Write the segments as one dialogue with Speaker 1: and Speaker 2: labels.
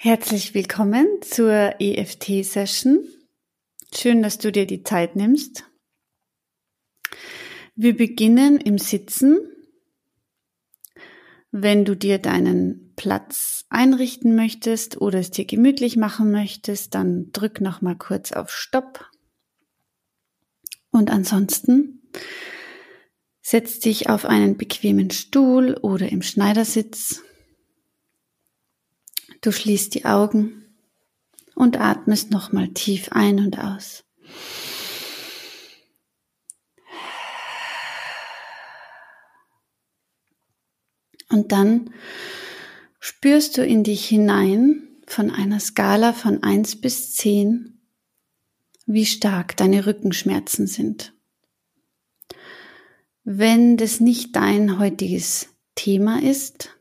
Speaker 1: Herzlich willkommen zur EFT-Session. Schön, dass du dir die Zeit nimmst. Wir beginnen im Sitzen. Wenn du dir deinen Platz einrichten möchtest oder es dir gemütlich machen möchtest, dann drück noch mal kurz auf Stopp. Und ansonsten setz dich auf einen bequemen Stuhl oder im Schneidersitz Du schließt die Augen und atmest nochmal tief ein und aus. Und dann spürst du in dich hinein von einer Skala von eins bis zehn, wie stark deine Rückenschmerzen sind. Wenn das nicht dein heutiges Thema ist,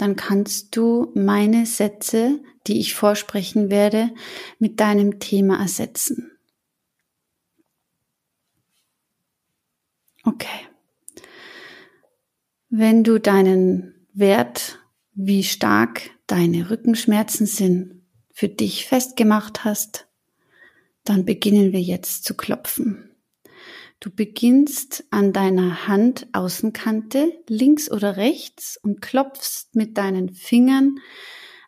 Speaker 1: dann kannst du meine Sätze, die ich vorsprechen werde, mit deinem Thema ersetzen. Okay. Wenn du deinen Wert, wie stark deine Rückenschmerzen sind, für dich festgemacht hast, dann beginnen wir jetzt zu klopfen. Du beginnst an deiner Handaußenkante links oder rechts und klopfst mit deinen Fingern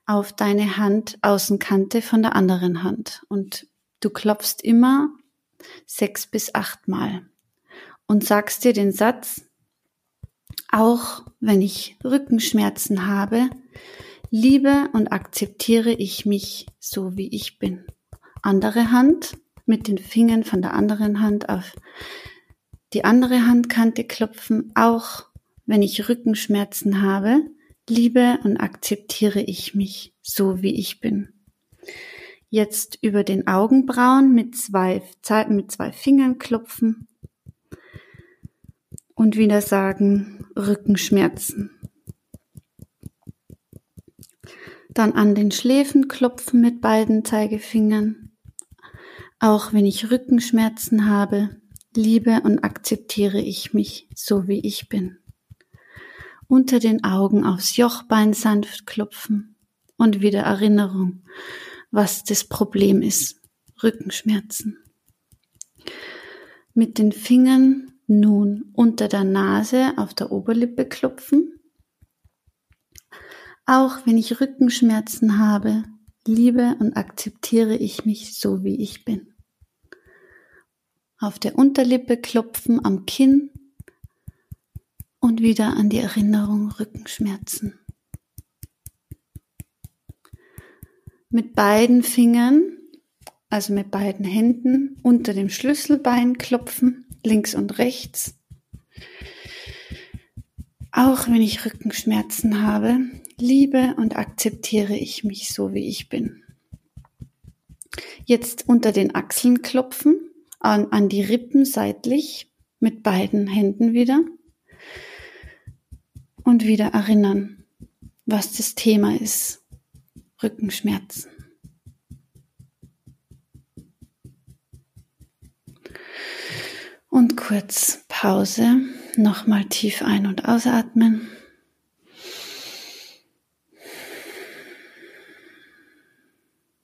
Speaker 1: auf deine Handaußenkante von der anderen Hand. Und du klopfst immer sechs bis acht Mal und sagst dir den Satz, auch wenn ich Rückenschmerzen habe, liebe und akzeptiere ich mich so, wie ich bin. Andere Hand mit den Fingern von der anderen Hand auf die andere Handkante klopfen, auch wenn ich Rückenschmerzen habe, liebe und akzeptiere ich mich so, wie ich bin. Jetzt über den Augenbrauen mit zwei, mit zwei Fingern klopfen und wieder sagen Rückenschmerzen. Dann an den Schläfen klopfen mit beiden Zeigefingern auch wenn ich Rückenschmerzen habe, liebe und akzeptiere ich mich so wie ich bin. Unter den Augen aufs Jochbein sanft klopfen und wieder Erinnerung, was das Problem ist. Rückenschmerzen. Mit den Fingern nun unter der Nase auf der Oberlippe klopfen. Auch wenn ich Rückenschmerzen habe, liebe und akzeptiere ich mich so wie ich bin auf der Unterlippe klopfen, am Kinn und wieder an die Erinnerung Rückenschmerzen. Mit beiden Fingern, also mit beiden Händen unter dem Schlüsselbein klopfen, links und rechts. Auch wenn ich Rückenschmerzen habe, liebe und akzeptiere ich mich so, wie ich bin. Jetzt unter den Achseln klopfen an, an die Rippen seitlich mit beiden Händen wieder und wieder erinnern, was das Thema ist. Rückenschmerzen. Und kurz Pause, nochmal tief ein- und ausatmen.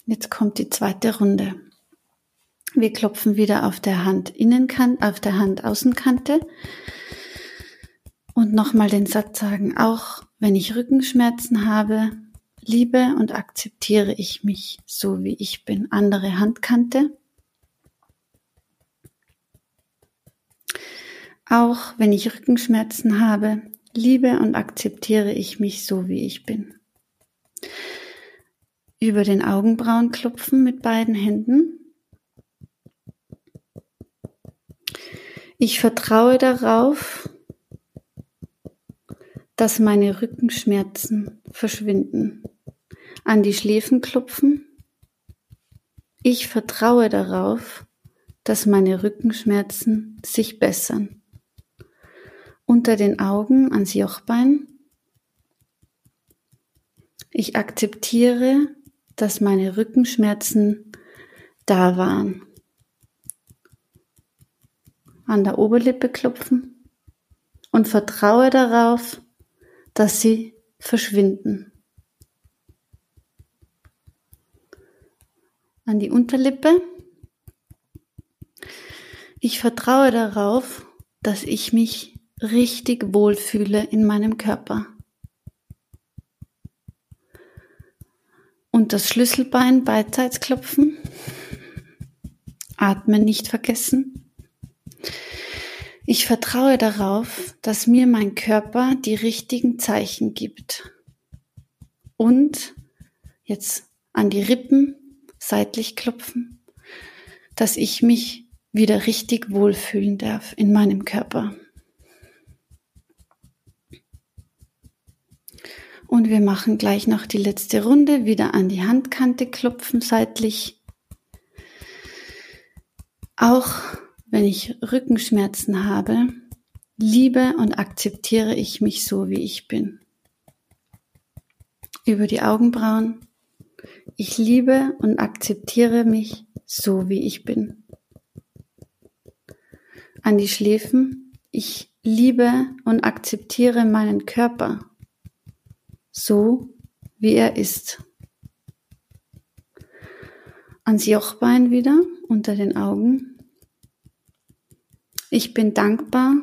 Speaker 1: Jetzt kommt die zweite Runde. Wir klopfen wieder auf der Hand Innenkante, auf der Hand Außenkante und nochmal den Satz sagen, auch wenn ich Rückenschmerzen habe, liebe und akzeptiere ich mich so wie ich bin. Andere Handkante. Auch wenn ich Rückenschmerzen habe, liebe und akzeptiere ich mich so wie ich bin. Über den Augenbrauen klopfen mit beiden Händen Ich vertraue darauf, dass meine Rückenschmerzen verschwinden. An die Schläfen klopfen. Ich vertraue darauf, dass meine Rückenschmerzen sich bessern. Unter den Augen ans Jochbein. Ich akzeptiere, dass meine Rückenschmerzen da waren an der Oberlippe klopfen und vertraue darauf, dass sie verschwinden. an die Unterlippe. Ich vertraue darauf, dass ich mich richtig wohlfühle in meinem Körper. Und das Schlüsselbein beidseits klopfen. Atmen nicht vergessen. Ich vertraue darauf, dass mir mein Körper die richtigen Zeichen gibt. Und jetzt an die Rippen seitlich klopfen, dass ich mich wieder richtig wohlfühlen darf in meinem Körper. Und wir machen gleich noch die letzte Runde, wieder an die Handkante klopfen seitlich. Auch wenn ich Rückenschmerzen habe, liebe und akzeptiere ich mich so, wie ich bin. Über die Augenbrauen. Ich liebe und akzeptiere mich so, wie ich bin an die Schläfen. Ich liebe und akzeptiere meinen Körper so, wie er ist. Ans Jochbein wieder unter den Augen. Ich bin dankbar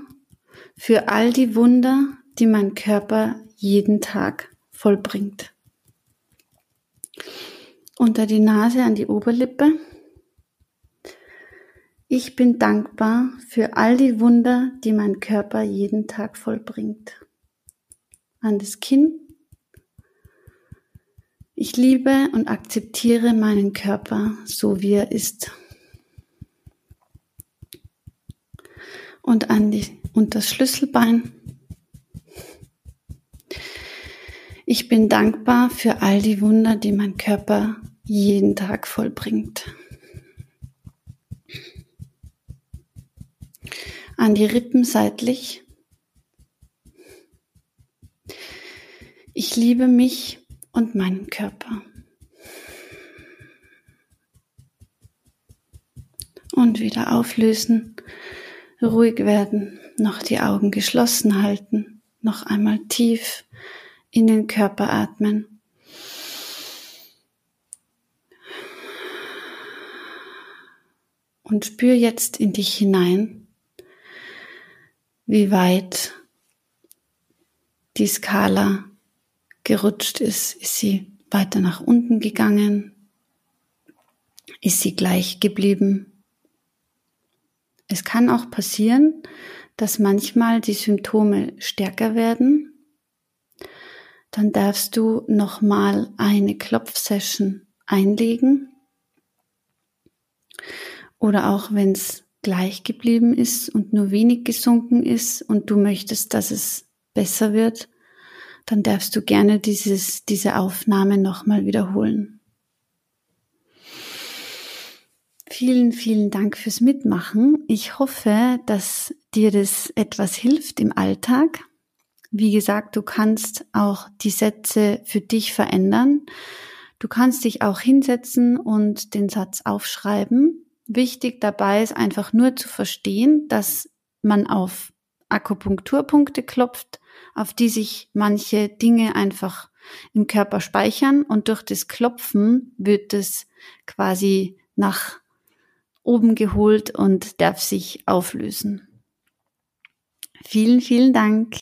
Speaker 1: für all die Wunder, die mein Körper jeden Tag vollbringt. Unter die Nase an die Oberlippe. Ich bin dankbar für all die Wunder, die mein Körper jeden Tag vollbringt. An das Kinn. Ich liebe und akzeptiere meinen Körper so wie er ist. Und an die, und das Schlüsselbein. Ich bin dankbar für all die Wunder, die mein Körper jeden Tag vollbringt. an die Rippen seitlich. Ich liebe mich und meinen Körper. Und wieder auflösen, ruhig werden, noch die Augen geschlossen halten, noch einmal tief in den Körper atmen. Und spür jetzt in dich hinein wie weit die Skala gerutscht ist. Ist sie weiter nach unten gegangen? Ist sie gleich geblieben? Es kann auch passieren, dass manchmal die Symptome stärker werden. Dann darfst du nochmal eine Klopfsession einlegen. Oder auch wenn es gleich geblieben ist und nur wenig gesunken ist und du möchtest, dass es besser wird, dann darfst du gerne dieses, diese Aufnahme nochmal wiederholen. Vielen, vielen Dank fürs Mitmachen. Ich hoffe, dass dir das etwas hilft im Alltag. Wie gesagt, du kannst auch die Sätze für dich verändern. Du kannst dich auch hinsetzen und den Satz aufschreiben Wichtig dabei ist einfach nur zu verstehen, dass man auf Akupunkturpunkte klopft, auf die sich manche Dinge einfach im Körper speichern und durch das Klopfen wird es quasi nach oben geholt und darf sich auflösen. Vielen, vielen Dank.